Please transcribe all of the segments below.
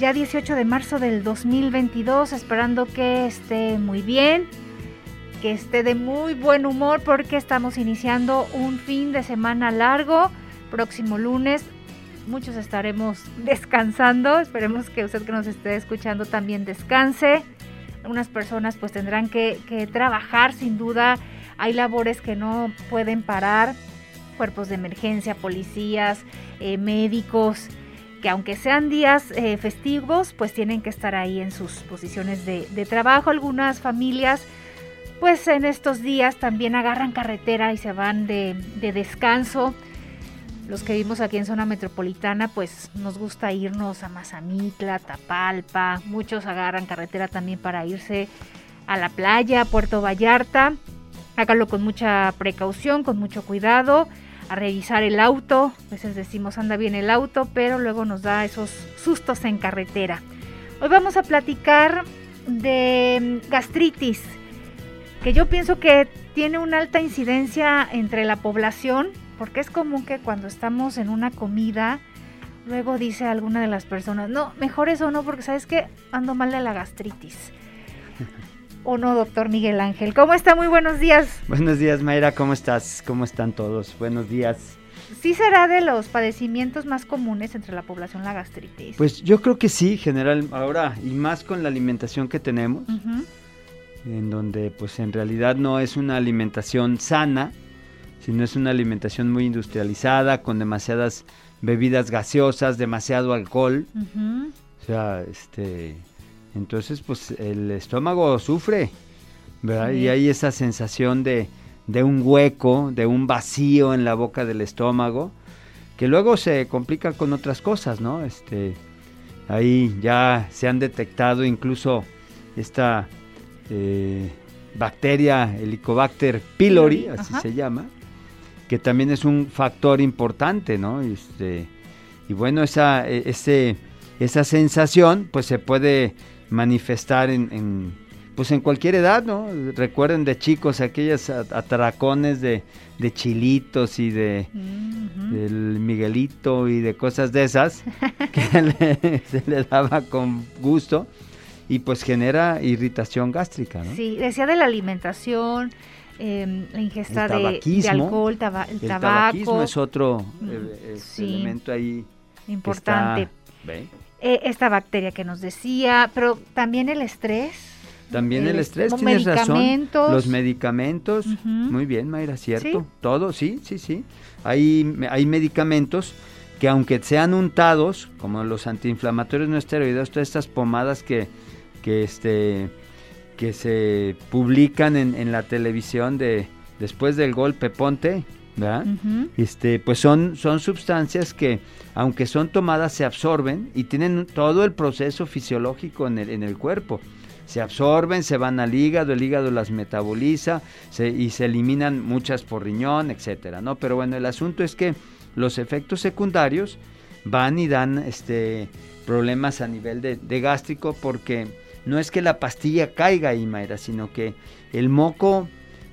ya 18 de marzo del 2022, esperando que esté muy bien, que esté de muy buen humor porque estamos iniciando un fin de semana largo. Próximo lunes, muchos estaremos descansando. Esperemos que usted que nos esté escuchando también descanse. Algunas personas pues tendrán que, trabajar sin duda hay labores que no pueden parar, cuerpos de emergencia, policías, eh, médicos, que aunque sean días eh, festivos, pues tienen que estar ahí en sus posiciones de, trabajo. Algunas familias, pues en estos días también agarran carretera y se van de, de descanso. Los que vivimos aquí en zona metropolitana, pues nos gusta irnos a Mazamitla, Tapalpa. Muchos agarran carretera también para irse a la playa, a Puerto Vallarta hágalo con mucha precaución, con mucho cuidado, a revisar el auto. A veces decimos anda bien el auto, pero luego nos da esos sustos en carretera. Hoy vamos a platicar de gastritis, que yo pienso que tiene una alta incidencia entre la población, porque es común que cuando estamos en una comida, luego dice alguna de las personas, no, mejor eso no, porque sabes que ando mal de la gastritis. ¿O no, doctor Miguel Ángel? ¿Cómo está? Muy buenos días. Buenos días, Mayra. ¿Cómo estás? ¿Cómo están todos? Buenos días. ¿Sí será de los padecimientos más comunes entre la población la gastritis? Pues yo creo que sí, general, ahora, y más con la alimentación que tenemos, en donde pues en realidad no es una alimentación sana, sino es una alimentación muy industrializada, con demasiadas bebidas gaseosas, demasiado alcohol. O sea, este entonces, pues el estómago sufre, ¿verdad? Y hay esa sensación de, de un hueco, de un vacío en la boca del estómago, que luego se complica con otras cosas, ¿no? Este, ahí ya se han detectado incluso esta eh, bacteria, Helicobacter pylori, así se llama, que también es un factor importante, ¿no? Este, y bueno, esa, e, ese, esa sensación pues se puede manifestar en, pues en cualquier edad, ¿no? Recuerden de chicos aquellas atracones de, de chilitos y de del Miguelito y de cosas de esas que se le daba con gusto y pues genera irritación gástrica, ¿no? Sí, decía de la alimentación, em, la ingesta de, alcohol, el, tabaco. El tabaquismo es otro mm, eh, elemento ahí importante. Eh, esta bacteria que nos decía, pero también el estrés. También el, estrés, tienes razón. Los medicamentos, muy bien, Mayra, cierto. Todo, sí, sí, sí. Hay, hay medicamentos que aunque sean untados, como los antiinflamatorios no esteroideos, todas estas pomadas que, que, este, que se publican en, en la televisión de después del golpe ponte, este, pues son, son sustancias que, aunque son tomadas, se absorben y tienen todo el proceso fisiológico en el, en el cuerpo. Se absorben, se van al hígado, el hígado las metaboliza y se eliminan muchas por riñón, etcétera, ¿no? Pero bueno, el asunto es que los efectos secundarios van y dan este, problemas a nivel de, de gástrico porque no es que la pastilla caiga ahí, Mayra, sino que el moco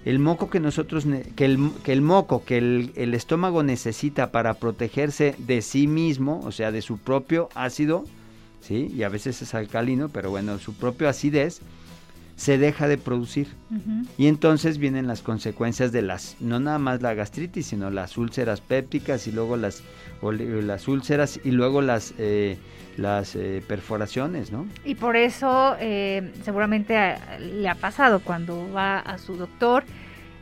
el moco que nosotros, que el, que el moco que el, el, estómago necesita para protegerse de sí mismo, o sea, de su propio ácido, ¿sí? Y a veces es alcalino, pero bueno, su propio acidez, se deja de producir. Y entonces vienen las consecuencias de las, no nada más la gastritis, sino las úlceras pépticas y luego las, las úlceras y luego las, eh, las eh, perforaciones, ¿no? Y por eso eh, seguramente le ha pasado cuando va a su doctor,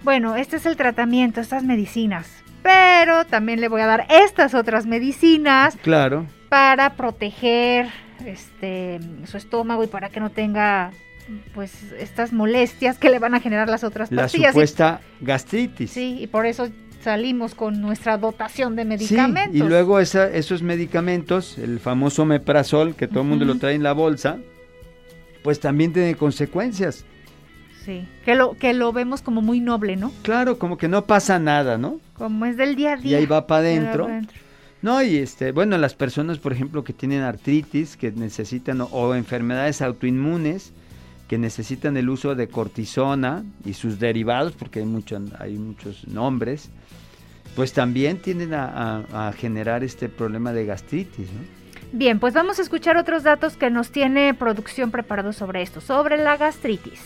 bueno, este es el tratamiento, estas medicinas, pero también le voy a dar estas otras medicinas. Claro. Para proteger este su estómago y para que no tenga pues estas molestias que le van a generar las otras pastillas. La supuesta gastritis. Sí, y por eso salimos con nuestra dotación de medicamentos. y luego esos medicamentos, el famoso meprazol, que todo el mundo lo trae en la bolsa, pues también tiene consecuencias. Sí, que lo, que lo vemos como muy noble, ¿no? Claro, como que no pasa nada, ¿no? Como es del día a día. Y ahí va para adentro. No, y este, bueno, las personas, por ejemplo, que tienen artritis, que necesitan, o, enfermedades autoinmunes, que necesitan el uso de cortisona y sus derivados, porque hay, mucho, hay muchos nombres, pues también tienden a, generar este problema de gastritis. ¿no? Bien, pues vamos a escuchar otros datos que nos tiene producción preparado sobre esto, sobre la gastritis.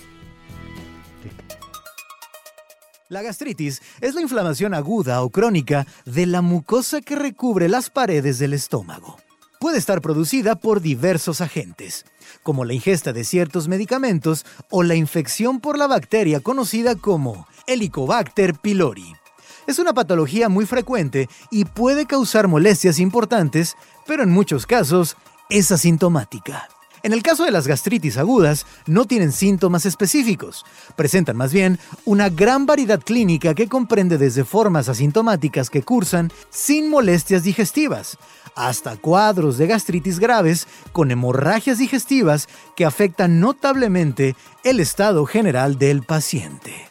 La gastritis es la inflamación aguda o crónica de la mucosa que recubre las paredes del estómago. Puede estar producida por diversos agentes, como la ingesta de ciertos medicamentos o la infección por la bacteria conocida como Helicobacter pylori. Es una patología muy frecuente y puede causar molestias importantes, pero en muchos casos es asintomática. En el caso de las gastritis agudas, no tienen síntomas específicos. Presentan más bien una gran variedad clínica que comprende desde formas asintomáticas que cursan sin molestias digestivas, hasta cuadros de gastritis graves con hemorragias digestivas que afectan notablemente el estado general del paciente.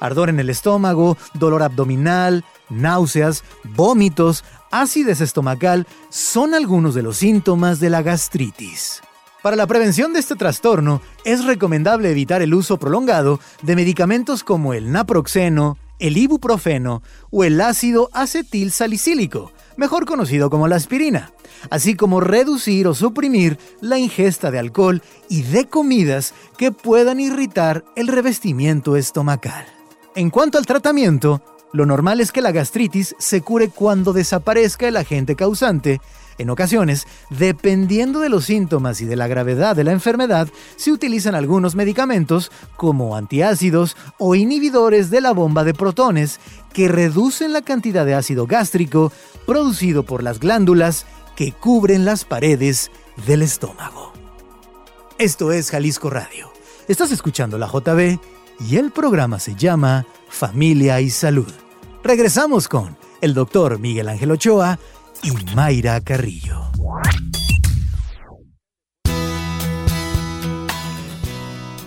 Ardor en el estómago, dolor abdominal, náuseas, vómitos, acidez estomacal son algunos de los síntomas de la gastritis. Para la prevención de este trastorno, es recomendable evitar el uso prolongado de medicamentos como el naproxeno, el ibuprofeno o el ácido acetil salicílico, mejor conocido como la aspirina, así como reducir o suprimir la ingesta de alcohol y de comidas que puedan irritar el revestimiento estomacal. En cuanto al tratamiento, lo normal es que la gastritis se cure cuando desaparezca el agente causante. En ocasiones, dependiendo de los síntomas y de la gravedad de la enfermedad, se utilizan algunos medicamentos como antiácidos o inhibidores de la bomba de protones que reducen la cantidad de ácido gástrico producido por las glándulas que cubren las paredes del estómago. Esto es Jalisco Radio. Estás escuchando la JB y el programa se llama Familia y Salud. Regresamos con el doctor Miguel Ángel Ochoa y Mayra Carrillo.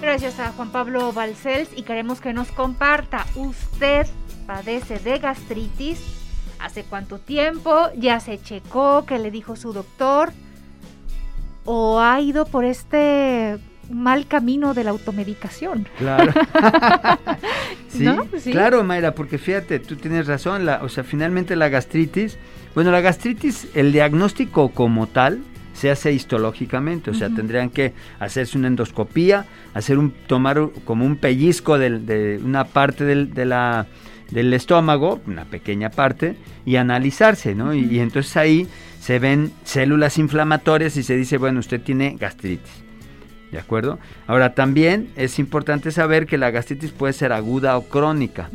Gracias a Juan Pablo Balcells y queremos que nos comparta. ¿Usted padece de gastritis? ¿Hace cuánto tiempo? ¿Ya se checó? ¿Qué le dijo su doctor? ¿O ha ido por este mal camino de la automedicación. Claro. sí, claro, Mayra, porque fíjate, tú tienes razón, la, o sea, finalmente la gastritis, bueno, la gastritis, el diagnóstico como tal se hace histológicamente, o sea, tendrían que hacerse una endoscopía, hacer un, tomar como un pellizco de, una parte del, de la, del estómago, una pequeña parte, y analizarse, ¿no? y entonces ahí se ven células inflamatorias y se dice, bueno, usted tiene gastritis. ¿De acuerdo? Ahora también es importante saber que la gastritis puede ser aguda o crónica.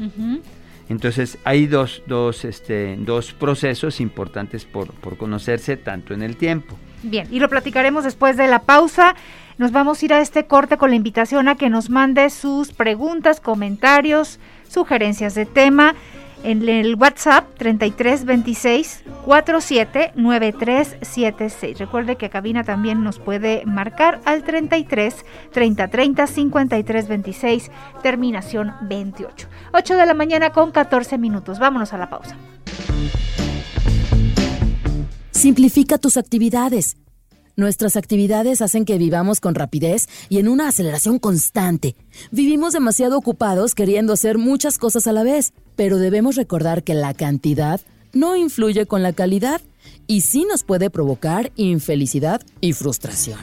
Entonces hay dos, dos, este, dos procesos importantes por, por conocerse tanto en el tiempo. Bien, y lo platicaremos después de la pausa. Nos vamos a ir a este corte con la invitación a que nos mande sus preguntas, comentarios, sugerencias de tema en el WhatsApp 3326 479376. Recuerde que cabina también nos puede marcar al 33 30 30 53 26 terminación 28. 8 de la mañana con 14 minutos. Vámonos a la pausa. Simplifica tus actividades. Nuestras actividades hacen que vivamos con rapidez y en una aceleración constante. Vivimos demasiado ocupados queriendo hacer muchas cosas a la vez, pero debemos recordar que la cantidad no influye con la calidad y sí nos puede provocar infelicidad y frustración.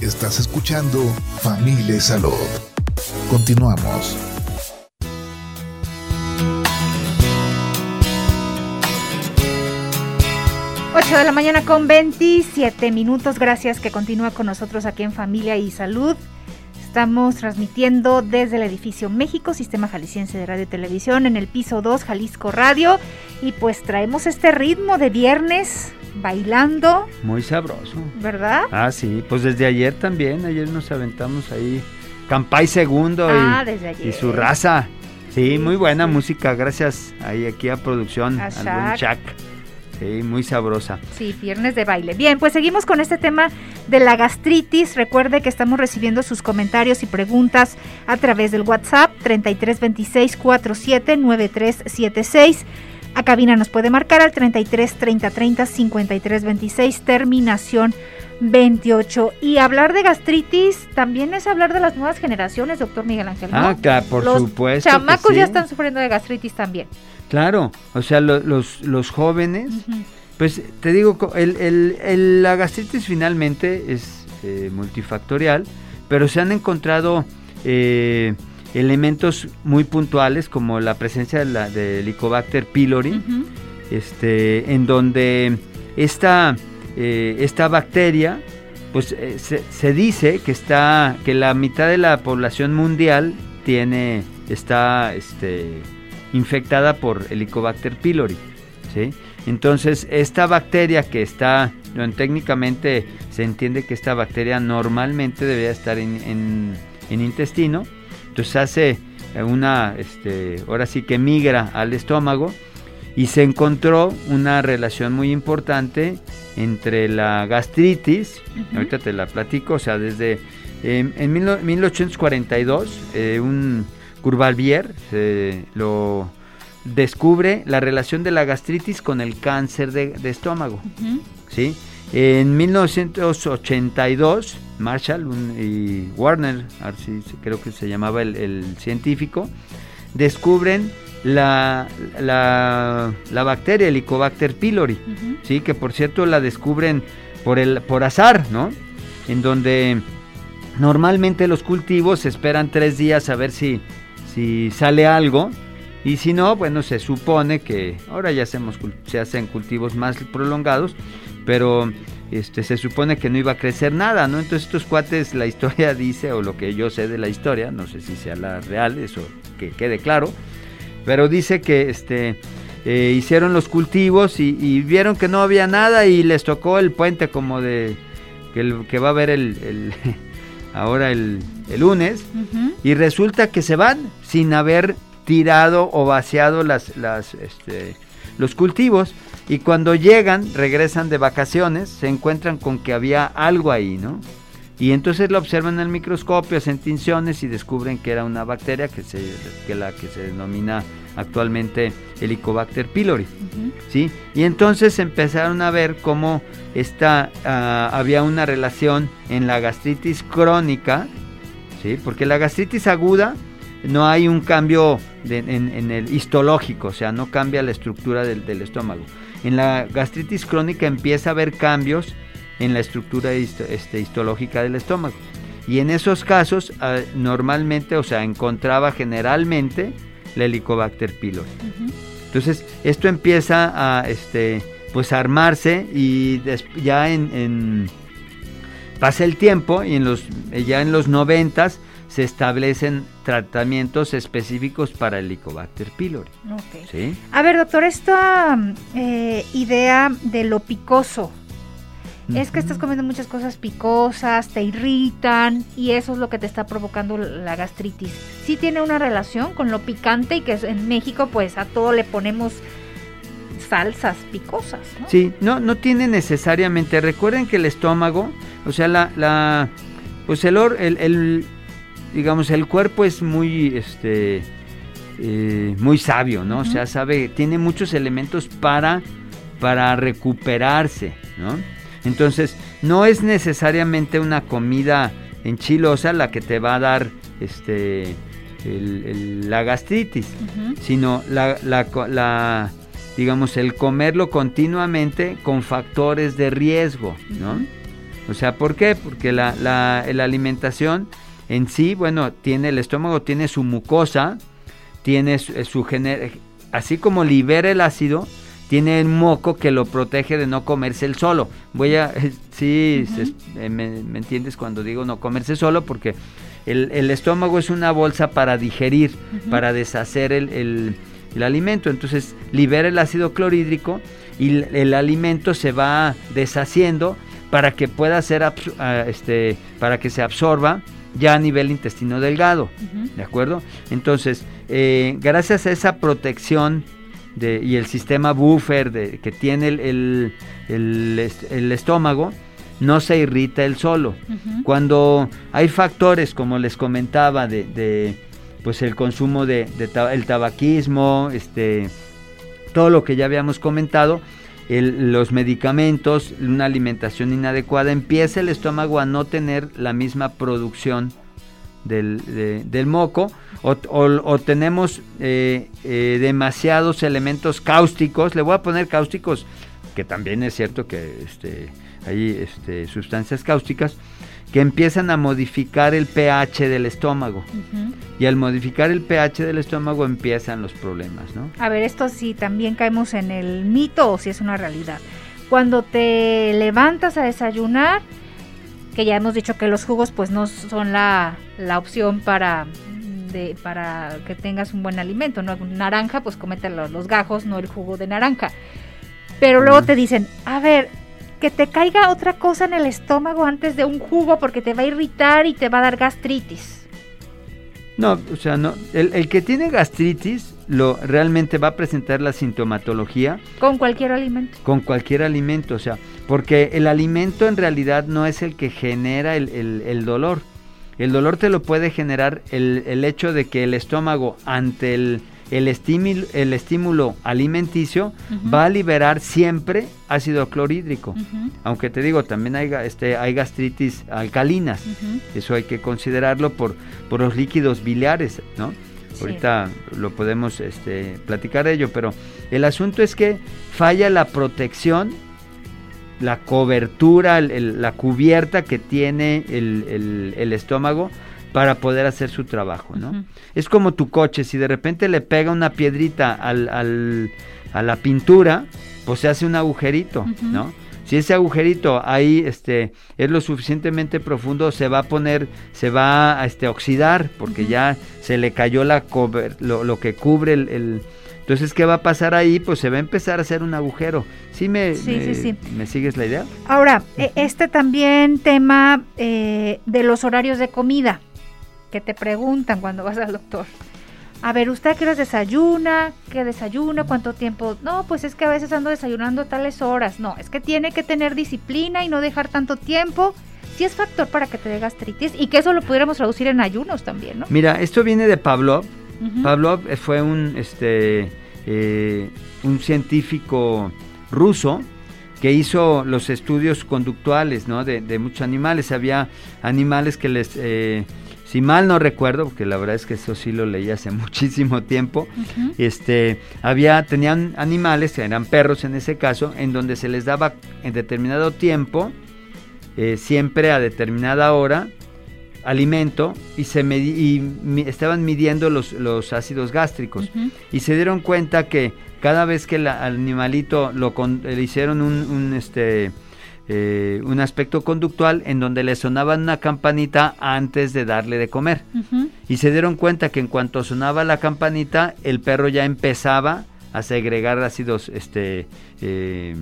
Estás escuchando Familia Salud. Continuamos. 8 de la mañana con 27 minutos. Gracias que continúa con nosotros aquí en Familia y Salud. Estamos transmitiendo desde el edificio México, Sistema Jalisciense de Radio y Televisión, en el piso 2, Jalisco Radio. Y pues traemos este ritmo de viernes bailando. Muy sabroso. ¿Verdad? Ah, sí, pues desde ayer también, ayer nos aventamos ahí Campay Segundo y, ah, y, su raza. Sí, muy buena música, gracias ahí aquí a producción, a buen Chuck. Sí, muy sabrosa. Sí, viernes de baile. Bien, pues seguimos con este tema de la gastritis. Recuerde que estamos recibiendo sus comentarios y preguntas a través del WhatsApp 3326 47 9376. A cabina nos puede marcar al 33 30 30 53 26, terminación 28. Y hablar de gastritis también es hablar de las nuevas generaciones, doctor Miguel Ángel. Ah, claro, por los supuesto. Chamacos ya están sufriendo de gastritis también. Claro, o sea, los, los jóvenes, pues te digo, el, la gastritis finalmente es eh, multifactorial, pero se han encontrado eh, elementos muy puntuales como la presencia de la, de Helicobacter pylori, este, en donde esta eh, esta bacteria, pues eh, se, dice que está, que la mitad de la población mundial tiene, está este, infectada por Helicobacter pylori, ¿sí? Entonces, esta bacteria que está, técnicamente se entiende que esta bacteria normalmente debería estar en, intestino, entonces hace una, este, ahora sí que migra al estómago y se encontró una relación muy importante entre la gastritis, ahorita te la platico, o sea, desde en 1842 eh, un Courvalvier lo descubre la relación de la gastritis con el cáncer de, estómago, ¿sí? En 1982, Marshall y Warner, así creo que se llamaba el científico, descubren la, la, la bacteria Helicobacter pylori, ¿sí? que por cierto la descubren por, el, por azar, ¿no? En donde normalmente los cultivos esperan tres días a ver si, si sale algo. Y si no, bueno, se supone que ahora ya se hacen cultivos más prolongados, pero este, se supone que no iba a crecer nada, ¿no? Entonces estos cuates, la historia dice, o lo que yo sé de la historia, no sé si sea la real, eso que quede claro, pero dice que este eh, hicieron los cultivos y, vieron que no había nada y les tocó el puente como de que, que va a haber el, ahora el, lunes y resulta que se van sin haber tirado o vaciado las, las este, los cultivos y cuando llegan regresan de vacaciones se encuentran con que había algo ahí no y entonces lo observan en el microscopio, hacen tinciones y descubren que era una bacteria que, se, que la que se denomina actualmente Helicobacter pylori. ¿sí? Y entonces empezaron a ver cómo esta, ah, había una relación en la gastritis crónica, ¿sí? porque la gastritis aguda no hay un cambio en, el histológico, o sea, no cambia la estructura del, del estómago. En la gastritis crónica empieza a haber cambios en la estructura este, histológica del estómago. Y en esos casos, ah, normalmente, o sea, encontraba generalmente la Helicobacter pylori. Entonces, esto empieza a, este, pues, armarse y ya en, pasa el tiempo y en los, ya en los noventas se establecen tratamientos específicos para el Helicobacter pylori. A ver, doctor, esta eh, idea de lo picoso, es que estás comiendo muchas cosas picosas, te irritan y eso es lo que te está provocando la gastritis. Sí tiene una relación con lo picante y que en México pues a todo le ponemos salsas picosas. ¿no? Sí, no, no tiene necesariamente. Recuerden que el estómago, o sea, la, la pues el, el, digamos, el cuerpo es muy, este, eh, muy sabio, ¿no? O sea, sabe, tiene muchos elementos para, para recuperarse, ¿no? Entonces, no es necesariamente una comida enchilosa la que te va a dar este la gastritis, sino la, digamos, el comerlo continuamente con factores de riesgo, ¿no? O sea, ¿por qué? Porque la, la, alimentación en sí, bueno, tiene el estómago, tiene su mucosa, tiene su, su así como libera el ácido, tiene el moco que lo protege de no comerse el solo. Voy a, sí, eh, me, entiendes cuando digo no comerse solo? Porque el, estómago es una bolsa para digerir, para deshacer el, el alimento. Entonces libera el ácido clorhídrico y el, alimento se va deshaciendo para que pueda ser ah, este para que se absorba ya a nivel intestino delgado, ¿de acuerdo? Entonces, eh, gracias a esa protección de, y el sistema buffer de, que tiene el, el, estómago, no se irrita el solo. Cuando hay factores, como les comentaba, de, pues el consumo de, el tabaquismo, este, todo lo que ya habíamos comentado, los medicamentos, una alimentación inadecuada, empieza el estómago a no tener la misma producción del, moco o, tenemos eh, eh, demasiados elementos cáusticos, le voy a poner cáusticos, que también es cierto que este, hay este, sustancias cáusticas, que empiezan a modificar el pH del estómago. Y al modificar el pH del estómago empiezan los problemas, ¿no? A ver, esto sí también caemos en el mito o si es una realidad. Cuando te levantas a desayunar, que ya hemos dicho que los jugos pues no son la, opción para de, para que tengas un buen alimento, ¿no? Naranja, pues comete los, los gajos, no el jugo de naranja. Pero luego te dicen, a ver, que te caiga otra cosa en el estómago antes de un jugo porque te va a irritar y te va a dar gastritis. No, o sea, no. El, que tiene gastritis lo realmente va a presentar la sintomatología. Con cualquier alimento. Con cualquier alimento, o sea, porque el alimento en realidad no es el que genera el, el dolor. El dolor te lo puede generar el, hecho de que el estómago ante el el estímulo, el estímulo alimenticio va a liberar siempre ácido clorhídrico. Aunque te digo, también hay, este, hay gastritis alcalinas. Eso hay que considerarlo por, por los líquidos biliares, ¿no? Ahorita lo podemos este, platicar de ello, pero el asunto es que falla la protección, la cobertura, la cubierta que tiene el, el estómago para poder hacer su trabajo, ¿no? Es como tu coche, si de repente le pega una piedrita al, al, a la pintura, pues se hace un agujerito, ¿no? Si ese agujerito ahí este, es lo suficientemente profundo, se va a poner, se va a este, oxidar, porque ya se le cayó la lo, lo, que cubre el, Entonces, ¿qué va a pasar ahí? Pues se va a empezar a hacer un agujero. ¿Sí me, me, sigues la idea? Ahora, e, este también tema eh, de los horarios de comida que te preguntan cuando vas al doctor. A ver, ¿usted qué desayuna? ¿Qué desayuna? ¿Cuánto tiempo? No, pues es que a veces ando desayunando tales horas. No, es que tiene que tener disciplina y no dejar tanto tiempo. Sí es factor para que te dé gastritis y que eso lo pudiéramos traducir en ayunos también, ¿no? Mira, esto viene de Pavlov. Pavlov fue un, este, eh, un científico ruso que hizo los estudios conductuales ¿no? de, de muchos animales. Había animales que les... Eh, si mal no recuerdo, porque la verdad es que eso sí lo leí hace muchísimo tiempo, este, había, tenían animales, eran perros en ese caso, en donde se les daba en determinado tiempo, eh, siempre a determinada hora, alimento y se estaban midiendo los, los ácidos gástricos. Y se dieron cuenta que cada vez que el animalito lo le hicieron un, un este eh, un aspecto conductual en donde le sonaban una campanita antes de darle de comer. Y se dieron cuenta que en cuanto sonaba la campanita, el perro ya empezaba a segregar ácidos este, eh,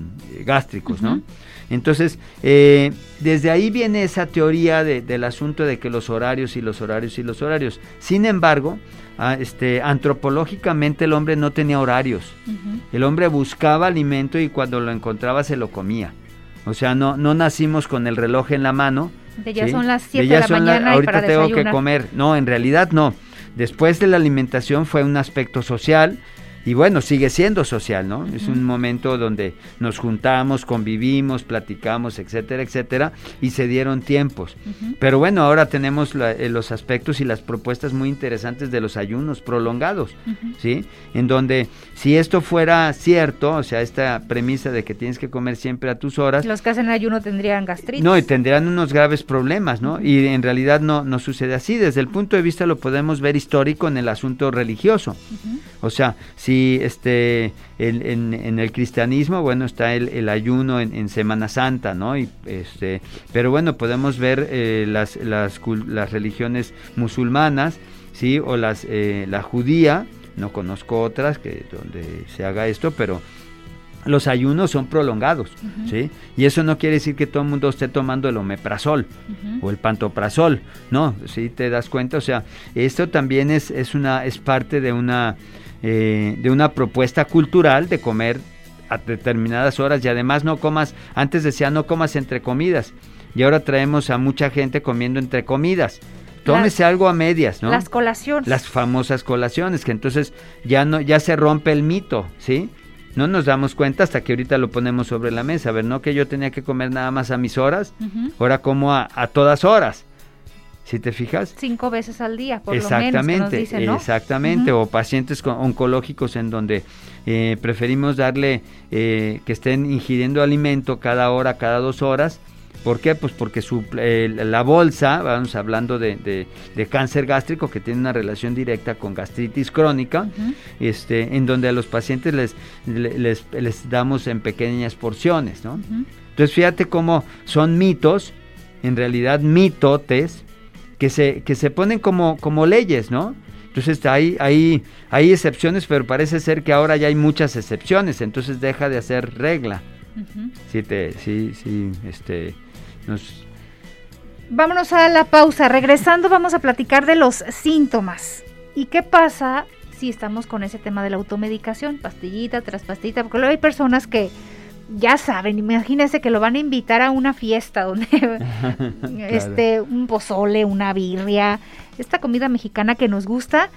gástricos, ¿no? Entonces, eh, desde ahí viene esa teoría del asunto de que los horarios y los horarios y los horarios. Sin embargo, este, antropológicamente el hombre no tenía horarios. El hombre buscaba alimento y cuando lo encontraba se lo comía. O sea, no, no nacimos con el reloj en la mano. De ya son las 7 de, la mañana ahorita tengo que comer. No, en realidad no. Después de la alimentación fue un aspecto social y bueno, sigue siendo social, ¿no? Es un momento donde nos juntamos, convivimos, platicamos, etcétera, etcétera, y se dieron tiempos. Pero bueno, ahora tenemos eh, los aspectos y las propuestas muy interesantes de los ayunos prolongados, ¿sí? En donde si esto fuera cierto, o sea, esta premisa de que tienes que comer siempre a tus horas. Los que hacen ayuno tendrían gastritis. No, y tendrían unos graves problemas, ¿no? Y en realidad no, no sucede así. Desde el punto de vista lo podemos ver histórico en el asunto religioso. O sea, si este, en, el cristianismo, bueno, está el, ayuno en, Semana Santa, ¿no? Y, este, pero bueno, podemos ver eh, las, las, las, religiones musulmanas, ¿sí? O las, eh, la judía, no conozco otras que donde se haga esto, pero los ayunos son prolongados, ¿sí? Y eso no quiere decir que todo el mundo esté tomando el omeprazol o el pantoprazol, no, ¿sí? Te das cuenta, o sea, esto también es, es, una, es parte de una, eh, de una propuesta cultural de comer a determinadas horas y además no comas, antes decía no comas entre comidas y ahora traemos a mucha gente comiendo entre comidas. Tómese algo a medias, ¿no? Las colaciones. Las famosas colaciones, que entonces ya no, ya se rompe el mito, ¿sí? No nos damos cuenta hasta que ahorita lo ponemos sobre la mesa. A ver, no que yo tenía que comer nada más a mis horas, ahora como a, todas horas. ¿Sí te fijas? Cinco veces al día, por exactamente, lo menos. Exactamente, ¿no? exactamente. O pacientes oncológicos en donde eh, preferimos darle eh, que estén ingiriendo alimento cada hora, cada dos horas ¿Por qué? Pues porque su, la bolsa, vamos hablando de, cáncer gástrico que tiene una relación directa con gastritis crónica, este, en donde a los pacientes les, les, damos en pequeñas porciones, ¿no? Entonces fíjate cómo son mitos, en realidad mitotes, que se, que se ponen como, como leyes, ¿no? Entonces hay, hay, hay excepciones, pero parece ser que ahora ya hay muchas excepciones, entonces deja de hacer regla. Sí, te, sí, sí, este, Vámonos a la pausa. Regresando vamos a platicar de los síntomas. ¿Y qué pasa si estamos con ese tema de la automedicación? Pastillita tras pastillita. Porque luego hay personas que ya saben, imagínense que lo van a invitar a una fiesta donde este un pozole, una birria, esta comida mexicana que nos gusta,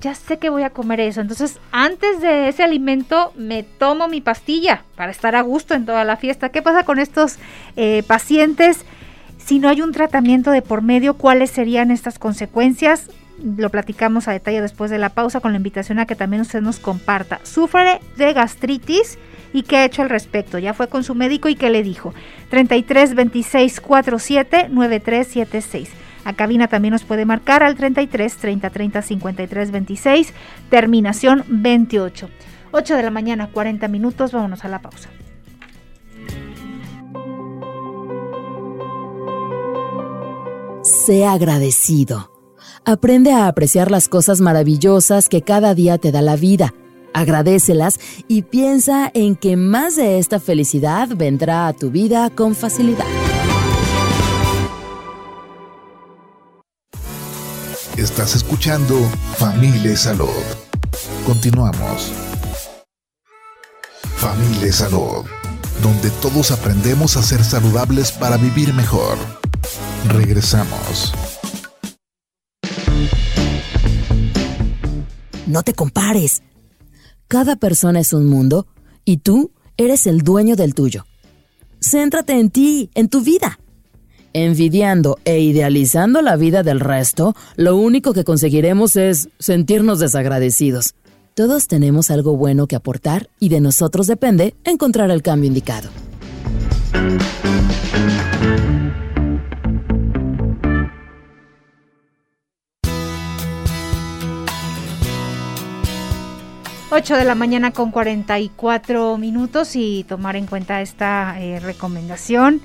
ya sé que voy a comer eso. Entonces, antes de ese alimento, me tomo mi pastilla para estar a gusto en toda la fiesta. ¿Qué pasa con estos eh, pacientes? Si no hay un tratamiento de por medio, ¿cuáles serían estas consecuencias? Lo platicamos a detalle después de la pausa con la invitación a que también usted nos comparta. Sufre de gastritis y qué ha hecho al respecto. Ya fue con su médico y qué le dijo. 33 26 47 9376. A cabina también nos puede marcar al 33 30 30 53 26, terminación 28. 8 de la mañana, 40 minutos, vámonos a la pausa. Sea agradecido. Aprende a apreciar las cosas maravillosas que cada día te da la vida. Agradecelas y piensa en que más de esta felicidad vendrá a tu vida con facilidad. Estás escuchando Familia Salud. Continuamos. Familia Salud, donde todos aprendemos a ser saludables para vivir mejor. Regresamos. No te compares. Cada persona es un mundo y tú eres el dueño del tuyo. Céntrate en ti, en tu vida envidiando e idealizando la vida del resto, lo único que conseguiremos es sentirnos desagradecidos. Todos tenemos algo bueno que aportar y de nosotros depende encontrar el cambio indicado. Ocho de la mañana con 44 minutos y tomar en cuenta esta eh, recomendación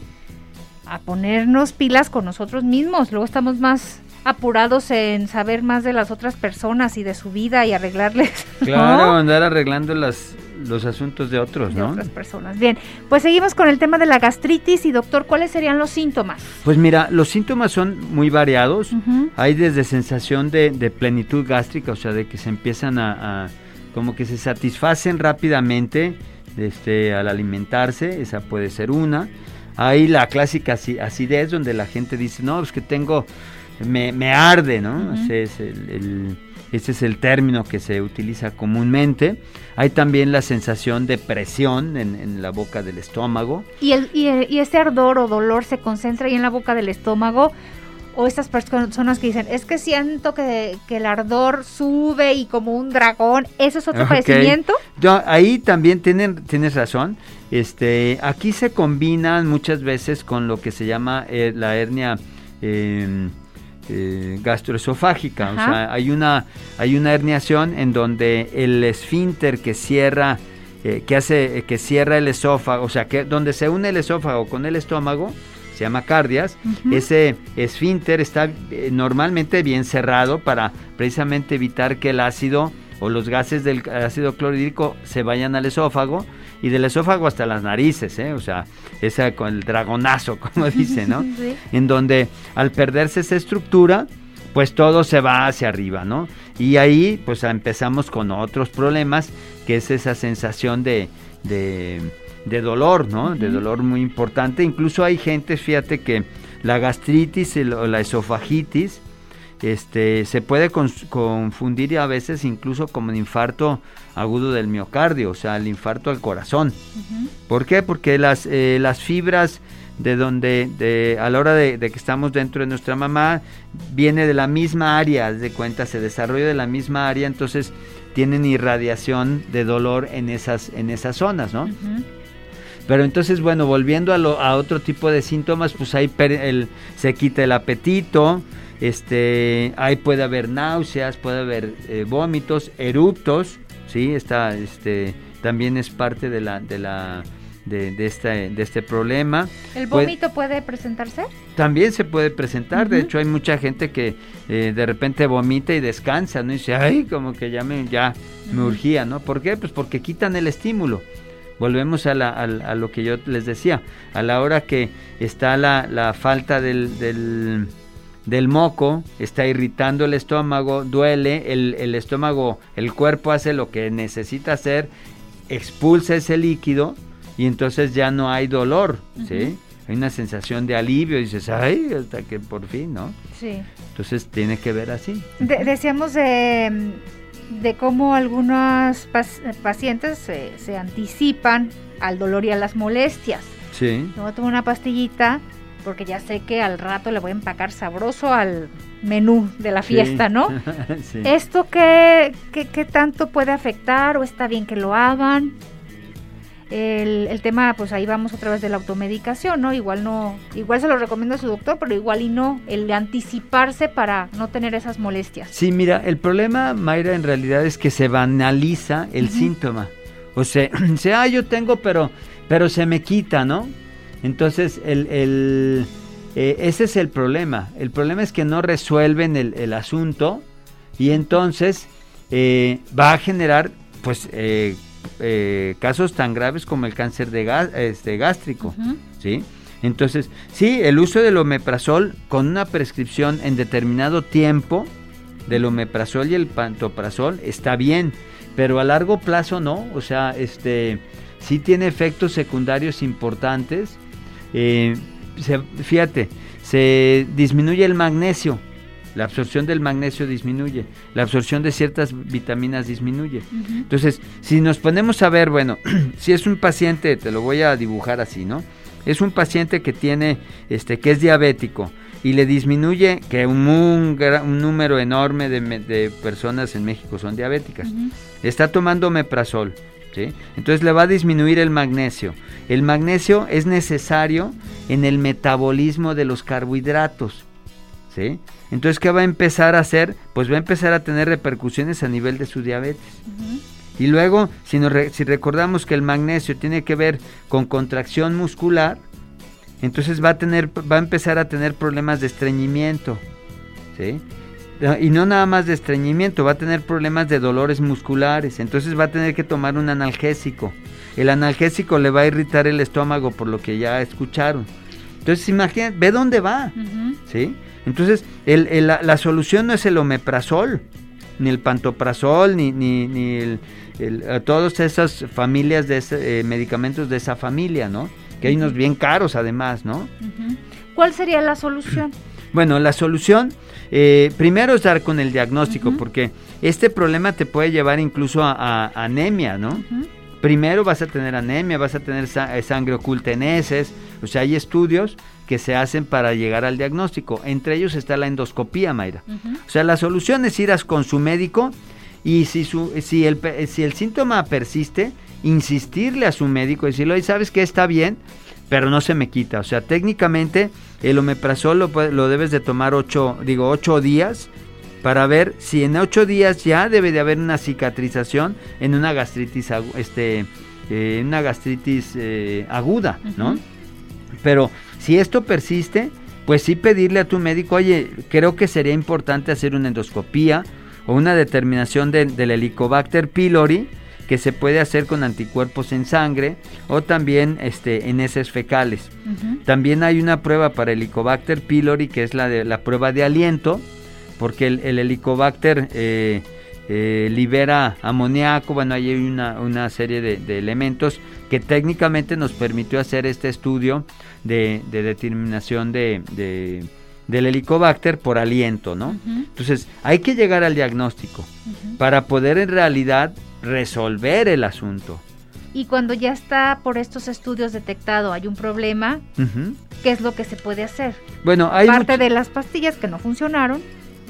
a ponernos pilas con nosotros mismos. Luego estamos más apurados en saber más de las otras personas y de su vida y arreglarles. Claro, andar arreglando las, los asuntos de otros, ¿no? De otras personas. Bien, pues seguimos con el tema de la gastritis y doctor, ¿cuáles serían los síntomas? Pues mira, los síntomas son muy variados. Hay desde sensación de, plenitud gástrica, o sea, de que se empiezan a, a como que se satisfacen rápidamente este, al alimentarse, esa puede ser una. Hay la clásica acidez donde la gente dice, no, es que tengo, me, me arde, ¿no? ese, es el, ese es el término que se utiliza comúnmente. Hay también la sensación de presión en, la boca del estómago. ¿Y, el, y, ese ardor o dolor se concentra ahí en la boca del estómago o estas personas que dicen, es que siento que, el ardor sube y como un dragón, ¿eso es otro padecimiento? Yo, ahí también tienen, tienes razón. Este, aquí se combinan muchas veces con lo que se llama eh, la hernia em, eh, gastroesofágica. O sea, hay una, hay una herniación en donde el esfínter que cierra, eh, que hace, que cierra el esófago, o sea, que donde se une el esófago con el estómago, se llama cardias. Ese esfínter está normalmente bien cerrado para precisamente evitar que el ácido o los gases del ácido clorhídrico se vayan al esófago y del esófago hasta las narices, ¿eh? o sea, esa con el dragonazo, como dice, ¿no? En donde al perderse esa estructura, pues todo se va hacia arriba, ¿no? Y ahí pues empezamos con otros problemas, que es esa sensación de, de, dolor, ¿no? De dolor muy importante. Incluso hay gente, fíjate que la gastritis o la esofagitis, este, se puede confundir a veces incluso como un infarto agudo del miocardio, o sea, el infarto al corazón. ¿Por qué? Porque las, eh, las fibras de donde de, a la hora de, que estamos dentro de nuestra mamá viene de la misma área, de cuenta, se desarrolla de la misma área, entonces tienen irradiación de dolor en esas, en esas zonas, ¿no? Pero entonces, bueno, volviendo a, a, otro tipo de síntomas, pues ahí el, se quita el apetito, este, ahí puede haber náuseas, puede haber eh, vómitos, eruptos, ¿sí? Está, este, también es parte de la, de la de, de, este, de este problema. ¿El vómito puede, presentarse? También se puede presentar, de hecho hay mucha gente que eh, de repente vomita y descansa, ¿no? Y dice, ay, como que ya me, ya me urgía, ¿no? ¿Por qué? Pues porque quitan el estímulo. Volvemos a, la, a, lo que yo les decía, a la hora que está la, la falta del, del, del, moco, está irritando el estómago, duele, el, el estómago, el cuerpo hace lo que necesita hacer, expulsa ese líquido, y entonces ya no hay dolor, ¿sí? Hay una sensación de alivio y dices, ay, hasta que por fin, ¿no? Sí. Entonces tiene que ver así. decíamos de, de cómo algunos pacientes se, se, anticipan al dolor y a las molestias. Sí. Yo tomo una pastillita porque ya sé que al rato le voy a empacar sabroso al menú de la fiesta, ¿no? sí. ¿Esto qué, qué, qué tanto puede afectar o está bien que lo hagan? El, tema, pues ahí vamos otra vez de la automedicación, ¿no? Igual no, igual se lo recomiendo a su doctor, pero igual y no, el de anticiparse para no tener esas molestias. Sí, mira, el problema, Mayra, en realidad es que se banaliza el síntoma. O sea, sea, ah, yo tengo, pero, pero se me quita, ¿no? Entonces, el, el eh, ese es el problema. El problema es que no resuelven el, el asunto y entonces eh, va a generar, pues, eh, eh, casos tan graves como el cáncer de este, gástrico, ¿sí? Entonces, sí, el uso del omeprazol con una prescripción en determinado tiempo del omeprazol y el pantoprazol está bien, pero a largo plazo no, o sea, este sí tiene efectos secundarios importantes. Eh, fíjate, se disminuye el magnesio, la absorción del magnesio disminuye, la absorción de ciertas vitaminas disminuye. Entonces, si nos ponemos a ver, bueno, si es un paciente, te lo voy a dibujar así, ¿no? Es un paciente que tiene, este, que es diabético y le disminuye, que un, un, número enorme de, personas en México son diabéticas, está tomando meprazol, ¿sí? Entonces le va a disminuir el magnesio. El magnesio es necesario en el metabolismo de los carbohidratos. ¿sí? Entonces, ¿qué va a empezar a hacer? Pues va a empezar a tener repercusiones a nivel de su diabetes. Y luego, si, si recordamos que el magnesio tiene que ver con contracción muscular, entonces va a, tener, va a empezar a tener problemas de estreñimiento, ¿sí? Y no nada más de estreñimiento, va a tener problemas de dolores musculares, entonces va a tener que tomar un analgésico. El analgésico le va a irritar el estómago por lo que ya escucharon. Entonces, imagínate, ve dónde va, ¿sí? Entonces, la, solución no es el omeprazol, ni el pantoprazol, ni, ni, ni el, todas esas familias de eh, medicamentos de esa familia, ¿no? Que hay unos bien caros además, ¿no? ¿Cuál sería la solución? Bueno, la solución eh, primero es dar con el diagnóstico, porque este problema te puede llevar incluso a, anemia, ¿no? Primero vas a tener anemia, vas a tener eh, sangre oculta en heces, o sea, hay estudios que se hacen para llegar al diagnóstico. Entre ellos está la endoscopía, Mayra. O sea, la solución es ir con su médico y si, su, si, el, si el síntoma persiste, insistirle a su médico, decirle, oye, ¿sabes que está bien? Pero no se me quita. O sea, técnicamente el omeprazol lo, lo debes de tomar ocho, digo, ocho días para ver si en ocho días ya debe de haber una cicatrización en una gastritis, este, eh, una gastritis eh, aguda, ¿no? Pero si esto persiste, pues sí pedirle a tu médico, oye, creo que sería importante hacer una endoscopía o una determinación del Helicobacter pylori que se puede hacer con anticuerpos en sangre o también este, en heces fecales. También hay una prueba para Helicobacter pylori que es la, de, la prueba de aliento, porque el, Helicobacter eh, eh, libera amoníaco, bueno, hay una, serie de, elementos que técnicamente nos permitió hacer este estudio de, determinación de, del helicobacter por aliento, ¿no? Entonces, hay que llegar al diagnóstico para poder en realidad resolver el asunto. Y cuando ya está por estos estudios detectado, hay un problema, ¿qué es lo que se puede hacer? Bueno, hay parte de las pastillas que no funcionaron.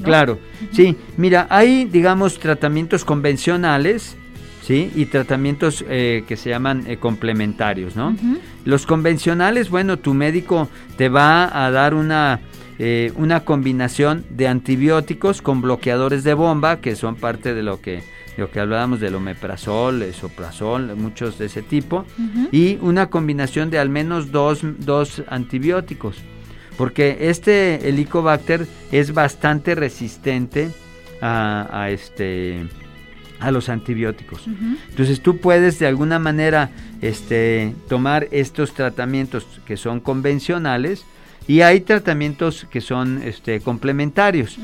Claro, sí. Mira, hay, digamos, tratamientos convencionales, ¿sí? Y tratamientos eh, que se llaman eh, complementarios, ¿no? Los convencionales, bueno, tu médico te va a dar una eh, una combinación de antibióticos con bloqueadores de bomba, que son parte de lo que lo que hablábamos del omeprazol, esoprazol, muchos de ese tipo, y una combinación de al menos dos, dos antibióticos, porque este helicobacter es bastante resistente a, este a los antibióticos. Entonces tú puedes de alguna manera este, tomar estos tratamientos que son convencionales y hay tratamientos que son este, complementarios.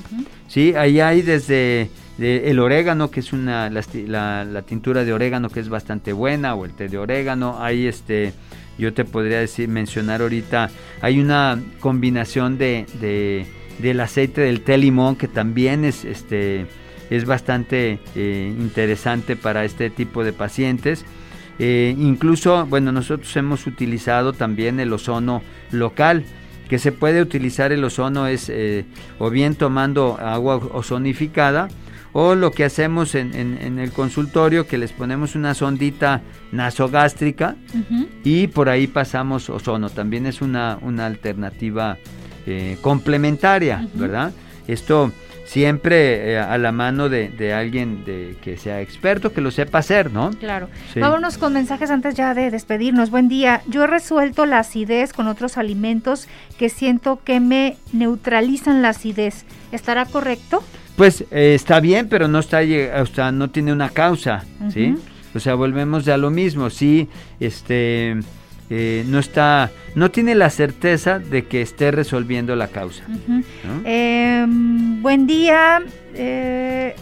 ¿sí? Ahí hay desde el orégano, que es una, la, tintura de orégano que es bastante buena, o el té de orégano. Hay este, yo te podría decir, mencionar ahorita, hay una combinación de, del aceite del té limón que también es, este, es bastante eh, interesante para este tipo de pacientes. Eh, incluso, bueno, nosotros hemos utilizado también el ozono local que se puede utilizar el ozono es eh, o bien tomando agua ozonificada o lo que hacemos en, el consultorio que les ponemos una sondita nasogástrica y por ahí pasamos ozono. También es una, una alternativa eh, complementaria, ¿verdad? Esto siempre eh, a la mano de, alguien de, que sea experto, que lo sepa hacer, ¿no? Claro. Vámonos con mensajes antes ya de despedirnos. Buen día. Yo he resuelto la acidez con otros alimentos que siento que me neutralizan la acidez. ¿Estará correcto? Pues eh, está bien, pero no está, o sea, no tiene una causa, ¿sí? O sea, volvemos ya a lo mismo. Sí, este eh, no está, no tiene la certeza de que esté resolviendo la causa. Em, buen día, eh,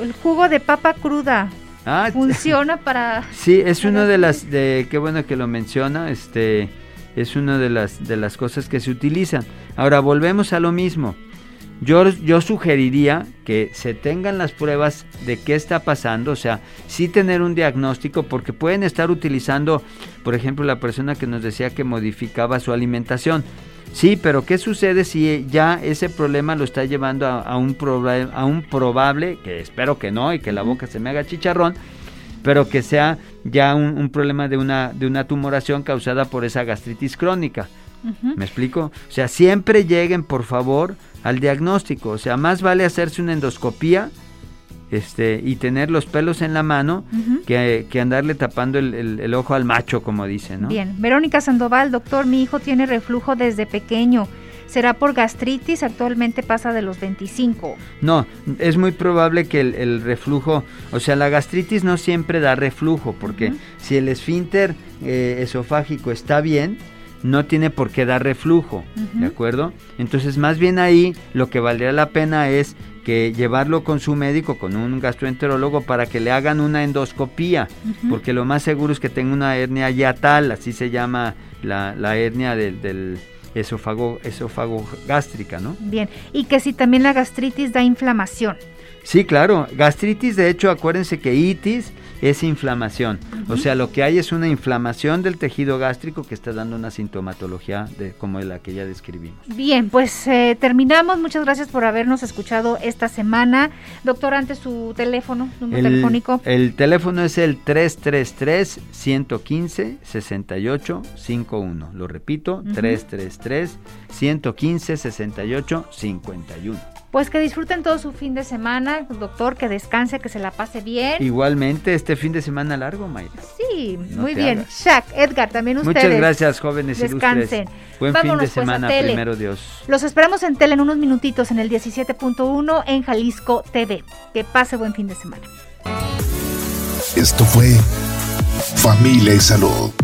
el jugo de papa cruda. Ah, funciona para. Sí, es una de las, de qué bueno que lo menciona, este, es una de las de las cosas que se utilizan. Ahora volvemos a lo mismo. Yo, sugeriría que se tengan las pruebas de qué está pasando, o sea, sí tener un diagnóstico, porque pueden estar utilizando, por ejemplo, la persona que nos decía que modificaba su alimentación. Sí, pero ¿qué sucede si ya ese problema lo está llevando a, un, a un probable, que espero que no y que la boca se me haga chicharrón, pero que sea ya un, un problema de una, de una tumoración causada por esa gastritis crónica? ¿Me explico? O sea, siempre lleguen, por favor, al diagnóstico. O sea, más vale hacerse una endoscopía este, y tener los pelos en la mano que, andarle tapando el, ojo al macho, como dicen, ¿no? Bien, Verónica Sandoval, doctor, mi hijo tiene reflujo desde pequeño. ¿Será por gastritis? Actualmente pasa de los 25. No, es muy probable que el, reflujo, o sea, la gastritis no siempre da reflujo, porque si el esfínter eh, esofágico está bien, no tiene por qué dar reflujo, ¿de acuerdo? Entonces, más bien ahí lo que valdría la pena es que llevarlo con su médico, con un gastroenterólogo, para que le hagan una endoscopía, porque lo más seguro es que tenga una hernia yatal, así se llama la, hernia del, del esófago, esófago gástrica, ¿no? Bien, y que si también la gastritis da inflamación. Sí, claro, gastritis, de hecho, acuérdense que itis es inflamación. O sea, lo que hay es una inflamación del tejido gástrico que está dando una sintomatología de, como la que ya describimos. Bien, pues eh, terminamos. Muchas gracias por habernos escuchado esta semana. Doctor, antes su teléfono, número telefónico. El teléfono es el 333-115-6851. Lo repito, 333-115-6851. Pues que disfruten todo su fin de semana, doctor, que descanse, que se la pase bien. Igualmente, este fin de semana largo, Mayra. Sí, muy bien. Shaq, Edgar, también ustedes. Muchas gracias, jóvenes Descansen. Buen fin de pues, semana, primero Dios. Los esperamos en tele en unos minutitos en el 17.1 en Jalisco TV. Que pase buen fin de semana. Esto fue Familia y Salud